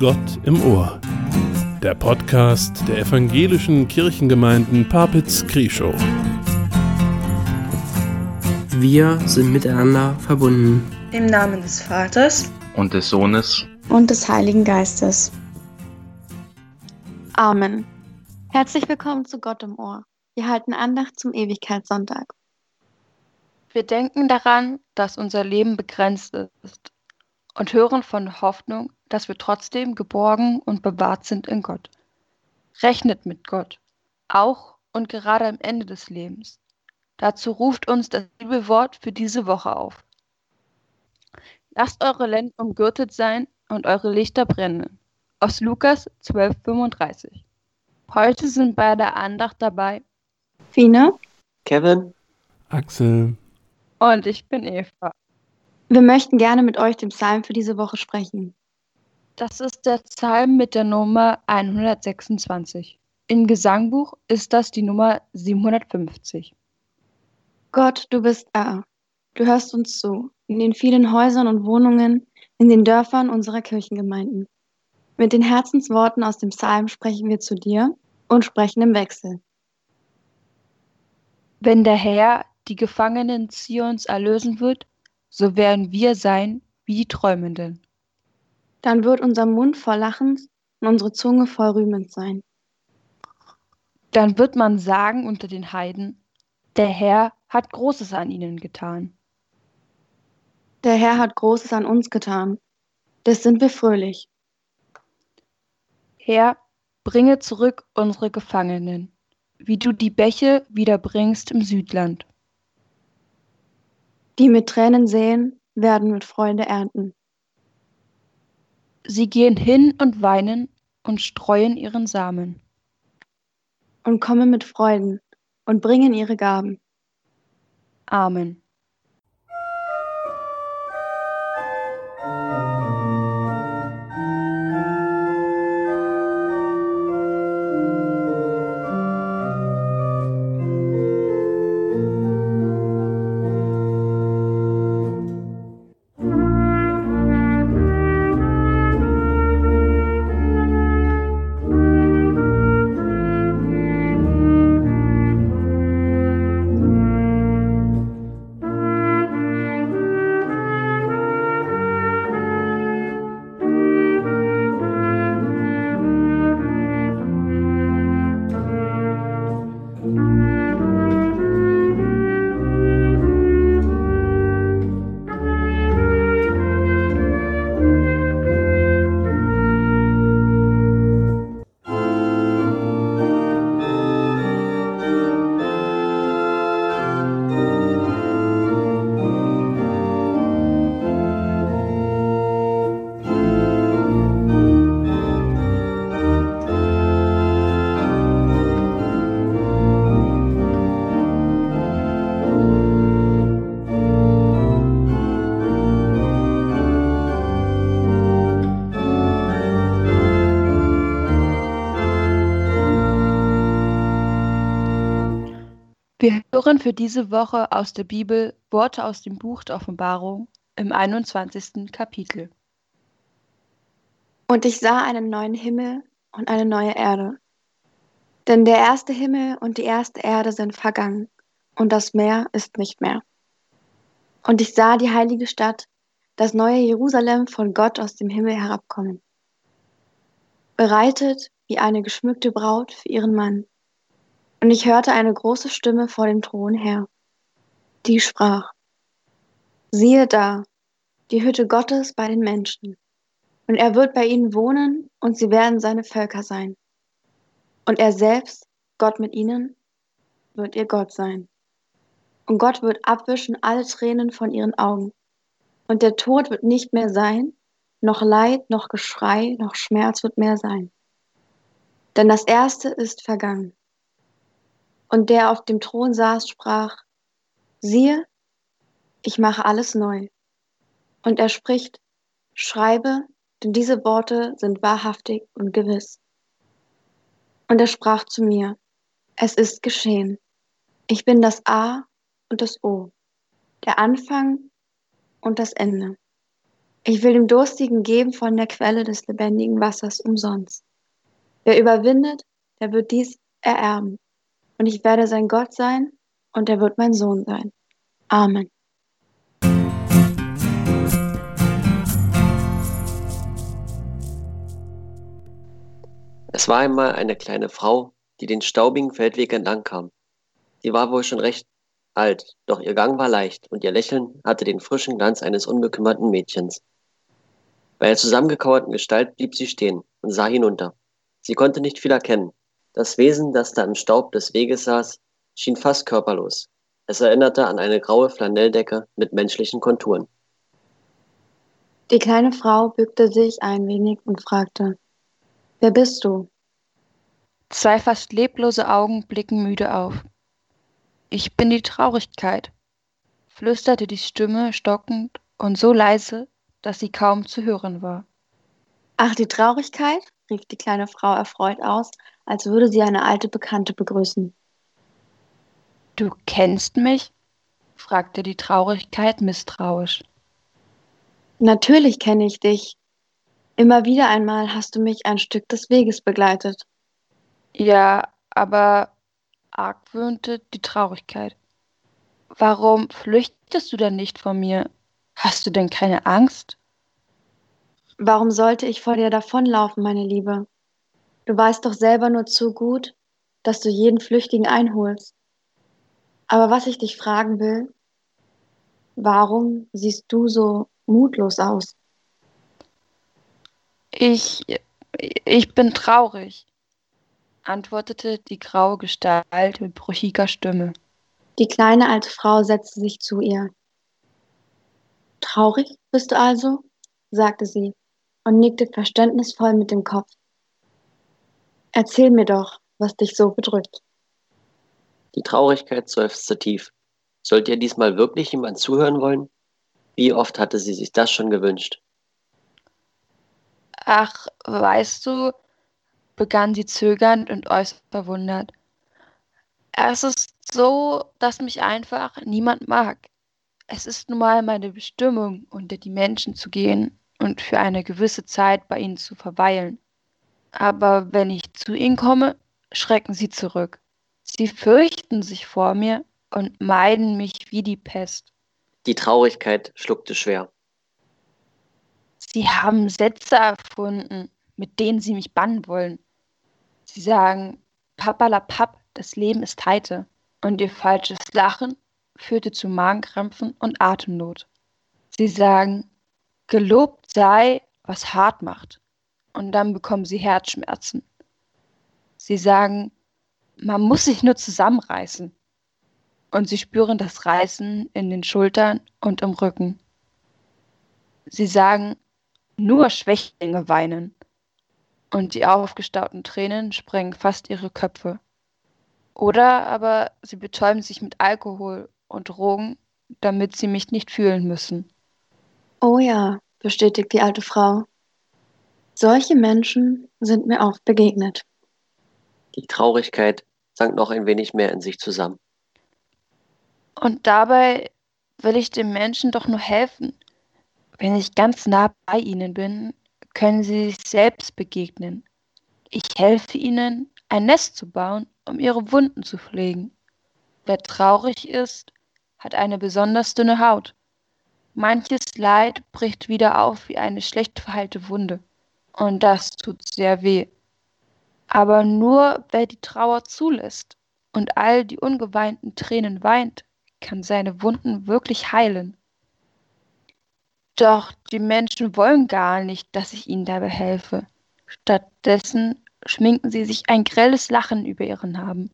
Gott im Ohr. Der Podcast der evangelischen Kirchengemeinden Papitz-Krieschow. Wir sind miteinander verbunden. Im Namen des Vaters und des Sohnes und des Heiligen Geistes. Amen. Herzlich willkommen zu Gott im Ohr. Wir halten Andacht zum Ewigkeitssonntag. Wir denken daran, dass unser Leben begrenzt ist und hören von Hoffnung, dass wir trotzdem geborgen und bewahrt sind in Gott. Rechnet mit Gott, auch und gerade am Ende des Lebens. Dazu ruft uns das liebe Wort für diese Woche auf. Lasst eure Lenden umgürtet sein und eure Lichter brennen. Aus Lukas 12,35. Heute sind bei der Andacht dabei Fine, Kevin, Axel und ich bin Eva. Wir möchten gerne mit euch den Psalm für diese Woche sprechen. Das ist der Psalm mit der Nummer 126. Im Gesangbuch ist das die Nummer 750. Gott, du bist da. Du hörst uns zu, in den vielen Häusern und Wohnungen, in den Dörfern unserer Kirchengemeinden. Mit den Herzensworten aus dem Psalm sprechen wir zu dir und sprechen im Wechsel. Wenn der Herr die Gefangenen Zions erlösen wird, so werden wir sein wie die Träumenden. Dann wird unser Mund voll Lachens und unsere Zunge voll Rühmens sein. Dann wird man sagen unter den Heiden, der Herr hat Großes an ihnen getan. Der Herr hat Großes an uns getan. Des sind wir fröhlich. Herr, bringe zurück unsere Gefangenen, wie du die Bäche wiederbringst im Südland. Die mit Tränen säen, werden mit Freude ernten. Sie gehen hin und weinen und streuen ihren Samen. Und kommen mit Freuden und bringen ihre Gaben. Amen. Hören für diese Woche aus der Bibel Worte aus dem Buch der Offenbarung im 21. Kapitel. Und ich sah einen neuen Himmel und eine neue Erde. Denn der erste Himmel und die erste Erde sind vergangen, und das Meer ist nicht mehr. Und ich sah die heilige Stadt, das neue Jerusalem von Gott aus dem Himmel herabkommen, bereitet wie eine geschmückte Braut für ihren Mann. Und ich hörte eine große Stimme vor dem Thron her, die sprach, siehe da, die Hütte Gottes bei den Menschen. Und er wird bei ihnen wohnen und sie werden seine Völker sein. Und er selbst, Gott mit ihnen, wird ihr Gott sein. Und Gott wird abwischen alle Tränen von ihren Augen. Und der Tod wird nicht mehr sein, noch Leid, noch Geschrei, noch Schmerz wird mehr sein. Denn das Erste ist vergangen. Und der auf dem Thron saß, sprach, siehe, ich mache alles neu. Und er spricht, schreibe, denn diese Worte sind wahrhaftig und gewiss. Und er sprach zu mir, es ist geschehen. Ich bin das A und das O, der Anfang und das Ende. Ich will dem Durstigen geben von der Quelle des lebendigen Wassers umsonst. Wer überwindet, der wird dies ererben. Und ich werde sein Gott sein und er wird mein Sohn sein. Amen. Es war einmal eine kleine Frau, die den staubigen Feldweg entlang kam. Sie war wohl schon recht alt, doch ihr Gang war leicht und ihr Lächeln hatte den frischen Glanz eines unbekümmerten Mädchens. Bei der zusammengekauerten Gestalt blieb sie stehen und sah hinunter. Sie konnte nicht viel erkennen. Das Wesen, das da im Staub des Weges saß, schien fast körperlos. Es erinnerte an eine graue Flanelldecke mit menschlichen Konturen. Die kleine Frau bückte sich ein wenig und fragte, Wer bist du? Zwei fast leblose Augen blicken müde auf. Ich bin die Traurigkeit, flüsterte die Stimme stockend und so leise, dass sie kaum zu hören war. Ach, die Traurigkeit? rief die kleine Frau erfreut aus, als würde sie eine alte Bekannte begrüßen. Du kennst mich? fragte die Traurigkeit misstrauisch. Natürlich kenne ich dich. Immer wieder einmal hast du mich ein Stück des Weges begleitet. Ja, aber argwöhnte die Traurigkeit. Warum flüchtest du denn nicht von mir? Hast du denn keine Angst? Warum sollte ich vor dir davonlaufen, meine Liebe? Du weißt doch selber nur zu gut, dass du jeden Flüchtigen einholst. Aber was ich dich fragen will, warum siehst du so mutlos aus? Ich, ich bin traurig, antwortete die graue Gestalt mit brüchiger Stimme. Die kleine alte Frau setzte sich zu ihr. Traurig bist du also? sagte sie und nickte verständnisvoll mit dem Kopf. Erzähl mir doch, was dich so bedrückt. Die Traurigkeit seufzte tief. Sollte ihr diesmal wirklich jemand zuhören wollen? Wie oft hatte sie sich das schon gewünscht? Ach, weißt du, begann sie zögernd und äußerst verwundert. Es ist so, dass mich einfach niemand mag. Es ist nun mal meine Bestimmung, unter die Menschen zu gehen und für eine gewisse Zeit bei ihnen zu verweilen. Aber wenn ich zu ihnen komme, schrecken sie zurück. Sie fürchten sich vor mir und meiden mich wie die Pest. Die Traurigkeit schluckte schwer. Sie haben Sätze erfunden, mit denen sie mich bannen wollen. Sie sagen, Papalapap, das Leben ist heiter. Und ihr falsches Lachen führte zu Magenkrämpfen und Atemnot. Sie sagen, gelobt sei, was hart macht. Und dann bekommen sie Herzschmerzen. Sie sagen, man muss sich nur zusammenreißen. Und sie spüren das Reißen in den Schultern und im Rücken. Sie sagen, nur Schwächlinge weinen. Und die aufgestauten Tränen sprengen fast ihre Köpfe. Oder aber sie betäuben sich mit Alkohol und Drogen, damit sie mich nicht fühlen müssen. Oh ja, bestätigt die alte Frau. Solche Menschen sind mir oft begegnet. Die Traurigkeit sank noch ein wenig mehr in sich zusammen. Und dabei will ich den Menschen doch nur helfen. Wenn ich ganz nah bei ihnen bin, können sie sich selbst begegnen. Ich helfe ihnen, ein Nest zu bauen, um ihre Wunden zu pflegen. Wer traurig ist, hat eine besonders dünne Haut. Manches Leid bricht wieder auf wie eine schlecht verheilte Wunde. Und das tut sehr weh. Aber nur wer die Trauer zulässt und all die ungeweinten Tränen weint, kann seine Wunden wirklich heilen. Doch die Menschen wollen gar nicht, dass ich ihnen dabei helfe. Stattdessen schminken sie sich ein grelles Lachen über ihren Namen.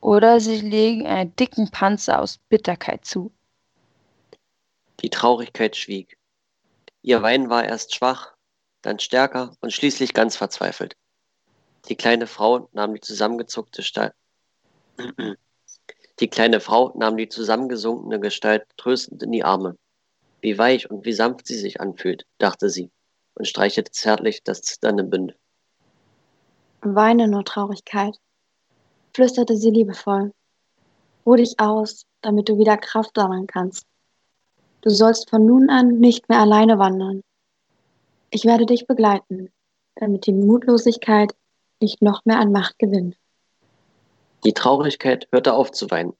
Oder sie legen einen dicken Panzer aus Bitterkeit zu. Die Traurigkeit schwieg. Ihr Wein war erst schwach, dann stärker und schließlich ganz verzweifelt. Die kleine Frau nahm die zusammengezuckte Gestalt. Die kleine Frau nahm die zusammengesunkene Gestalt tröstend in die Arme. Wie weich und wie sanft sie sich anfühlt, dachte sie und streichelte zärtlich das zitternde Bündel. Weine nur Traurigkeit, flüsterte sie liebevoll. Ruh dich aus, damit du wieder Kraft sammeln kannst. Du sollst von nun an nicht mehr alleine wandern. Ich werde dich begleiten, damit die Mutlosigkeit nicht noch mehr an Macht gewinnt. Die Traurigkeit hörte auf zu weinen.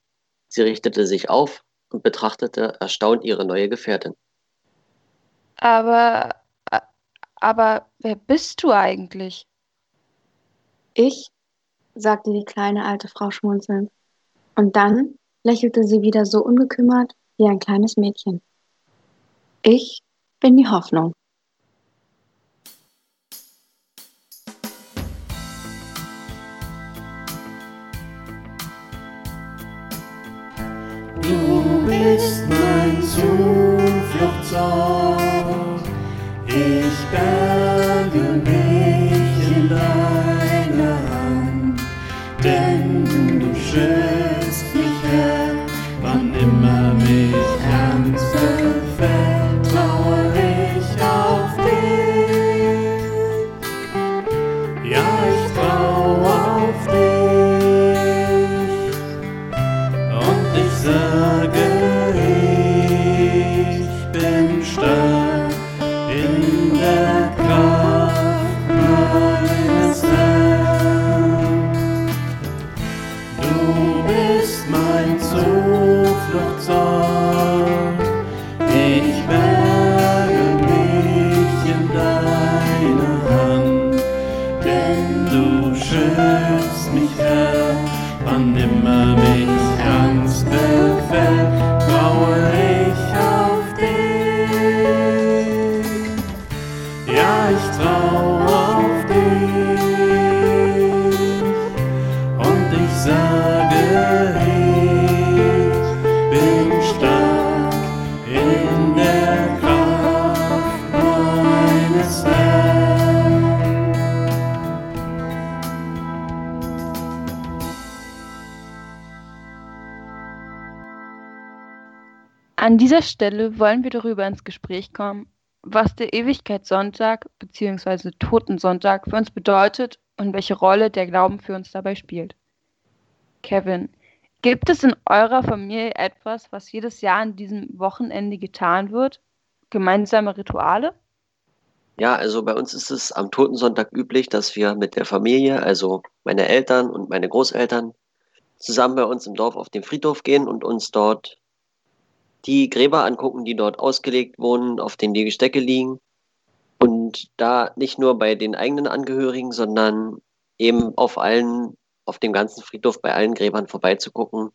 Sie richtete sich auf und betrachtete erstaunt ihre neue Gefährtin. Aber, aber wer bist du eigentlich? Ich, sagte die kleine alte Frau schmunzelnd. Und dann lächelte sie wieder so ungekümmert wie ein kleines Mädchen. Ich bin die Hoffnung. Dieser Stelle wollen wir darüber ins Gespräch kommen, was der Ewigkeitssonntag bzw. Totensonntag für uns bedeutet und welche Rolle der Glauben für uns dabei spielt. Kevin, gibt es in eurer Familie etwas, was jedes Jahr an diesem Wochenende getan wird? Gemeinsame Rituale? Ja, also bei uns ist es am Totensonntag üblich, dass wir mit der Familie, also meine Eltern und meine Großeltern, zusammen bei uns im Dorf auf den Friedhof gehen und uns dort die Gräber angucken, die dort ausgelegt wurden, auf denen die Gestecke liegen. Und da nicht nur bei den eigenen Angehörigen, sondern eben auf allen, auf dem ganzen Friedhof bei allen Gräbern vorbeizugucken.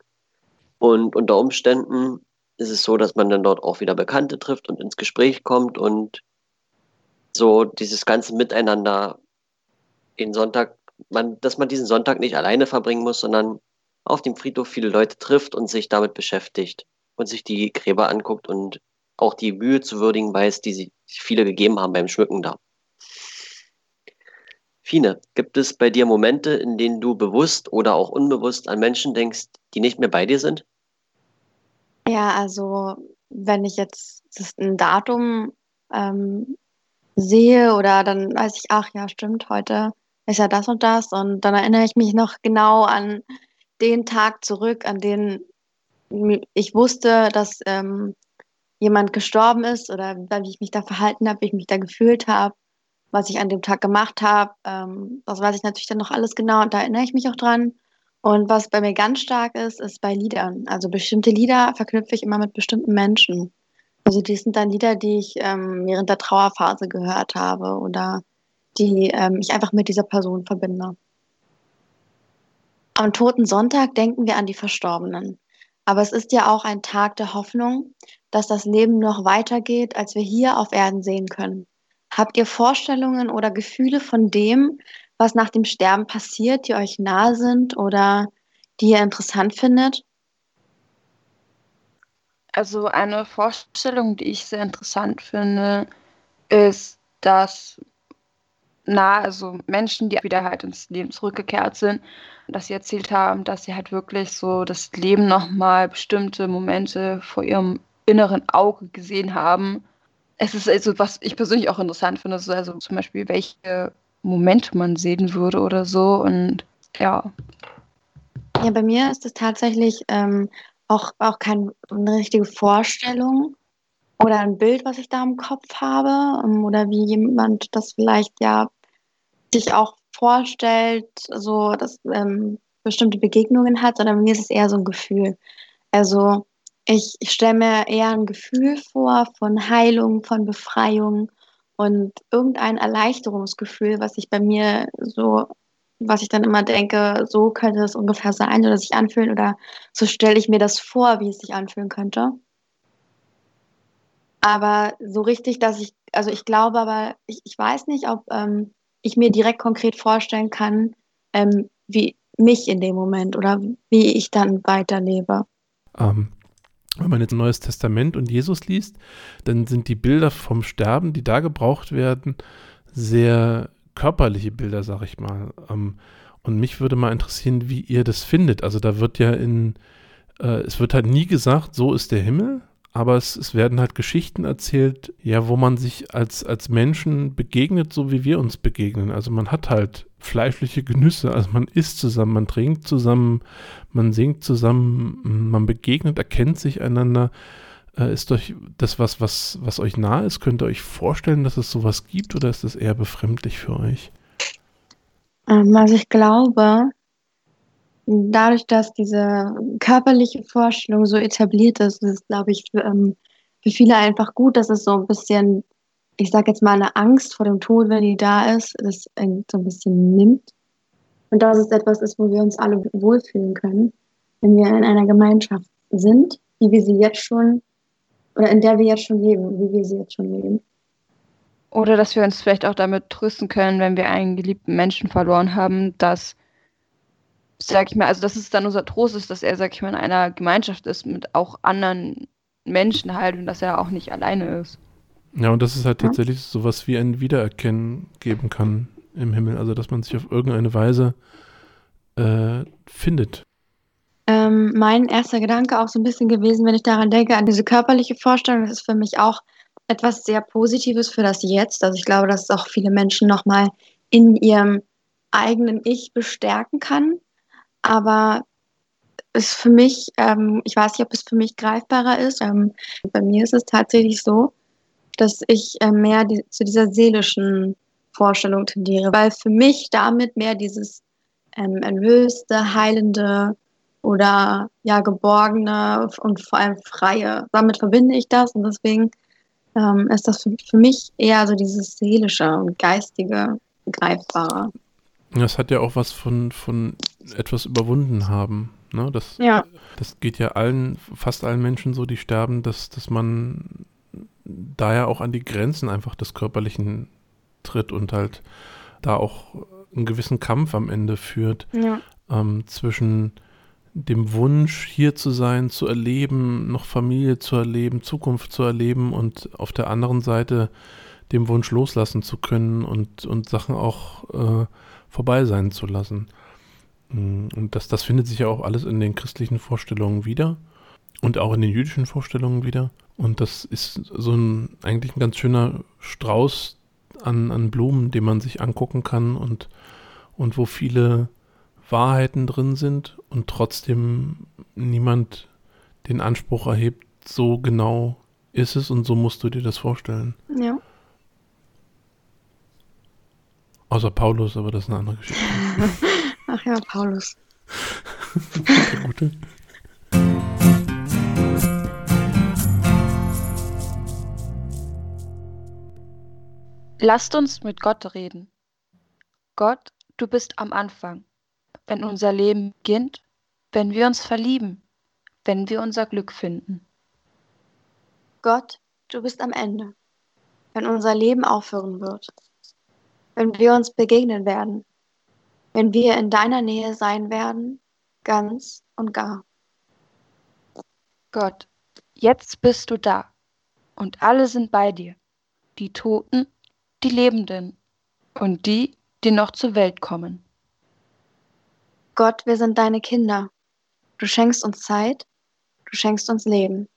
Und unter Umständen ist es so, dass man dann dort auch wieder Bekannte trifft und ins Gespräch kommt und so dieses ganze Miteinander den Sonntag, man, dass man diesen Sonntag nicht alleine verbringen muss, sondern auf dem Friedhof viele Leute trifft und sich damit beschäftigt und sich die Gräber anguckt und auch die Mühe zu würdigen weiß, die sich viele gegeben haben beim Schmücken da. Fine, gibt es bei dir Momente, in denen du bewusst oder auch unbewusst an Menschen denkst, die nicht mehr bei dir sind? Ja, also wenn ich jetzt ein Datum ähm, sehe oder dann weiß ich, ach ja, stimmt, heute ist ja das und das und dann erinnere ich mich noch genau an den Tag zurück, an den ich wusste, dass ähm, jemand gestorben ist oder wie ich mich da verhalten habe, wie ich mich da gefühlt habe, was ich an dem Tag gemacht habe. Ähm, das weiß ich natürlich dann noch alles genau und da erinnere ich mich auch dran. Und was bei mir ganz stark ist, ist bei Liedern. Also bestimmte Lieder verknüpfe ich immer mit bestimmten Menschen. Also die sind dann Lieder, die ich ähm, während der Trauerphase gehört habe oder die ähm, ich einfach mit dieser Person verbinde. Am Toten Sonntag denken wir an die Verstorbenen. Aber es ist ja auch ein Tag der Hoffnung, dass das Leben noch weitergeht, als wir hier auf Erden sehen können. Habt ihr Vorstellungen oder Gefühle von dem, was nach dem Sterben passiert, die euch nahe sind oder die ihr interessant findet? Also eine Vorstellung, die ich sehr interessant finde, ist, dass na, also Menschen, die wieder halt ins Leben zurückgekehrt sind, dass sie erzählt haben, dass sie halt wirklich so das Leben nochmal bestimmte Momente vor ihrem inneren Auge gesehen haben. Es ist also, was ich persönlich auch interessant finde, ist also zum Beispiel, welche Momente man sehen würde oder so. Und ja. Ja, bei mir ist es tatsächlich ähm, auch, auch keine richtige Vorstellung. Oder ein Bild, was ich da im Kopf habe ähm, oder wie jemand das vielleicht ja sich auch vorstellt, so dass ähm, bestimmte Begegnungen hat, sondern mir ist es eher so ein Gefühl. Also ich, ich stelle mir eher ein Gefühl vor von Heilung, von Befreiung und irgendein Erleichterungsgefühl, was ich bei mir so, was ich dann immer denke, so könnte es ungefähr sein oder sich anfühlen oder so stelle ich mir das vor, wie es sich anfühlen könnte. Aber so richtig, dass ich, also ich glaube aber, ich, ich weiß nicht, ob ähm, ich mir direkt konkret vorstellen kann, ähm, wie mich in dem Moment oder wie ich dann weiterlebe. Ähm, wenn man jetzt Neues Testament und Jesus liest, dann sind die Bilder vom Sterben, die da gebraucht werden, sehr körperliche Bilder, sag ich mal. Ähm, und mich würde mal interessieren, wie ihr das findet. Also da wird ja in, äh, es wird halt nie gesagt, so ist der Himmel, aber es, es, werden halt Geschichten erzählt, ja, wo man sich als, als Menschen begegnet, so wie wir uns begegnen. Also man hat halt fleischliche Genüsse, also man isst zusammen, man trinkt zusammen, man singt zusammen, man begegnet, erkennt sich einander. Äh, ist euch das was, was, was euch nahe ist? Könnt ihr euch vorstellen, dass es sowas gibt oder ist das eher befremdlich für euch? Ähm, also ich glaube, dadurch, dass diese körperliche Vorstellung so etabliert ist, ist es, glaube ich, für, ähm, für viele einfach gut, dass es so ein bisschen, ich sage jetzt mal, eine Angst vor dem Tod, wenn die da ist, das so ein bisschen nimmt. Und dass es etwas ist, wo wir uns alle wohlfühlen können, wenn wir in einer Gemeinschaft sind, wie wir sie jetzt schon, oder in der wir jetzt schon leben, wie wir sie jetzt schon leben. Oder dass wir uns vielleicht auch damit trösten können, wenn wir einen geliebten Menschen verloren haben, dass sag ich mal, also dass es dann unser Trost ist, dass er, sag ich mal, in einer Gemeinschaft ist mit auch anderen Menschen halt und dass er auch nicht alleine ist. Ja, und dass es halt tatsächlich sowas wie ein Wiedererkennen geben kann im Himmel, also dass man sich auf irgendeine Weise äh, findet. Ähm, mein erster Gedanke auch so ein bisschen gewesen, wenn ich daran denke, an diese körperliche Vorstellung, das ist für mich auch etwas sehr Positives für das Jetzt. Also ich glaube, dass es auch viele Menschen nochmal in ihrem eigenen Ich bestärken kann aber ist für mich, ähm, ich weiß nicht, ob es für mich greifbarer ist. Ähm, bei mir ist es tatsächlich so, dass ich äh, mehr die, zu dieser seelischen Vorstellung tendiere, weil für mich damit mehr dieses ähm, erlöste, heilende oder ja geborgene und vor allem freie, damit verbinde ich das und deswegen ähm, ist das für, für mich eher so dieses seelische und geistige, greifbare. Das hat ja auch was von, von etwas überwunden haben. Ne? Das, ja. das geht ja allen, fast allen Menschen so, die sterben, dass, dass man da ja auch an die Grenzen einfach des Körperlichen tritt und halt da auch einen gewissen Kampf am Ende führt ja. ähm, zwischen dem Wunsch, hier zu sein, zu erleben, noch Familie zu erleben, Zukunft zu erleben und auf der anderen Seite dem Wunsch loslassen zu können und, und Sachen auch äh, vorbei sein zu lassen. Mm, und das, das findet sich ja auch alles in den christlichen Vorstellungen wieder und auch in den jüdischen Vorstellungen wieder. Und das ist so ein eigentlich ein ganz schöner Strauß an, an Blumen, den man sich angucken kann und, und wo viele Wahrheiten drin sind und trotzdem niemand den Anspruch erhebt, so genau ist es und so musst du dir das vorstellen. Ja. Außer Paulus, aber das ist eine andere Geschichte. Ach ja, Paulus. Der Gute. Lasst uns mit Gott reden. Gott, du bist am Anfang, wenn unser Leben beginnt, wenn wir uns verlieben, wenn wir unser Glück finden. Gott, du bist am Ende, wenn unser Leben aufhören wird wenn wir uns begegnen werden, wenn wir in deiner Nähe sein werden, ganz und gar. Gott, jetzt bist du da und alle sind bei dir, die Toten, die Lebenden und die, die noch zur Welt kommen. Gott, wir sind deine Kinder. Du schenkst uns Zeit, du schenkst uns Leben.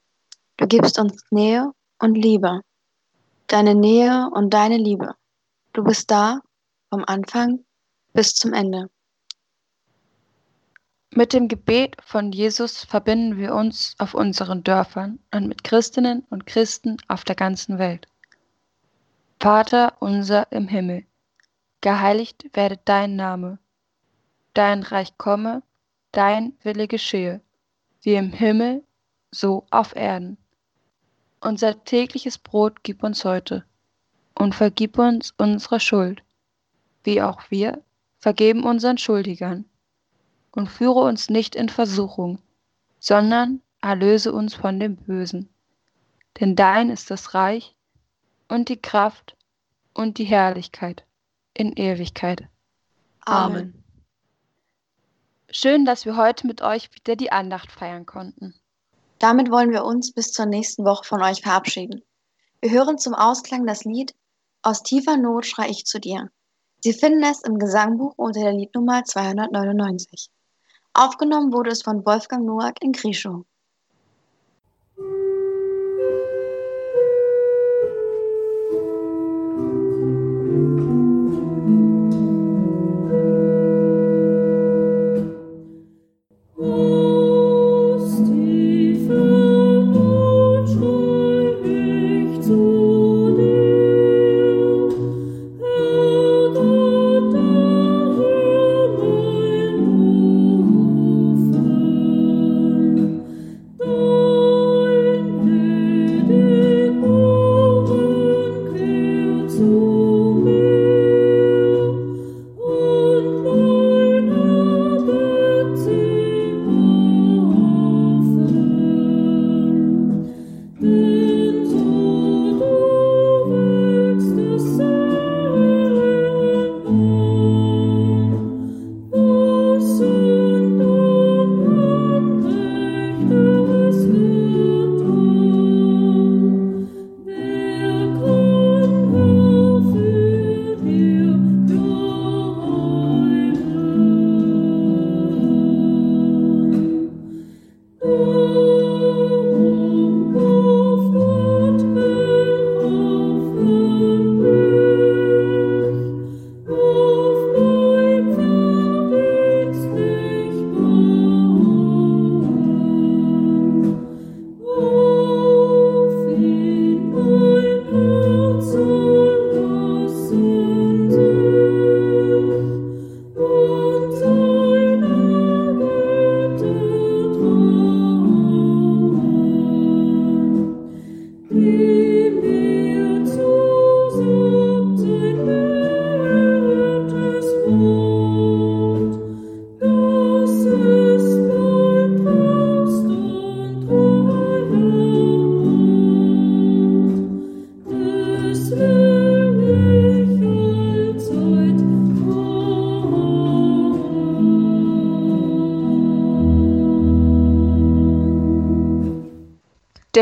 Du gibst uns Nähe und Liebe. Deine Nähe und deine Liebe. Du bist da vom Anfang bis zum Ende. Mit dem Gebet von Jesus verbinden wir uns auf unseren Dörfern und mit Christinnen und Christen auf der ganzen Welt. Vater unser im Himmel, geheiligt werde dein Name, dein Reich komme, dein Wille geschehe, wie im Himmel, so auf Erden. Unser tägliches Brot gib uns heute und vergib uns unsere Schuld, wie auch wir vergeben unseren Schuldigern. Und führe uns nicht in Versuchung, sondern erlöse uns von dem Bösen. Denn dein ist das Reich und die Kraft und die Herrlichkeit in Ewigkeit. Amen. Schön, dass wir heute mit euch wieder die Andacht feiern konnten. Damit wollen wir uns bis zur nächsten Woche von euch verabschieden. Wir hören zum Ausklang das Lied Aus tiefer Not schrei ich zu dir. Sie finden es im Gesangbuch unter der Liednummer 299. Aufgenommen wurde es von Wolfgang Noack in Grischow.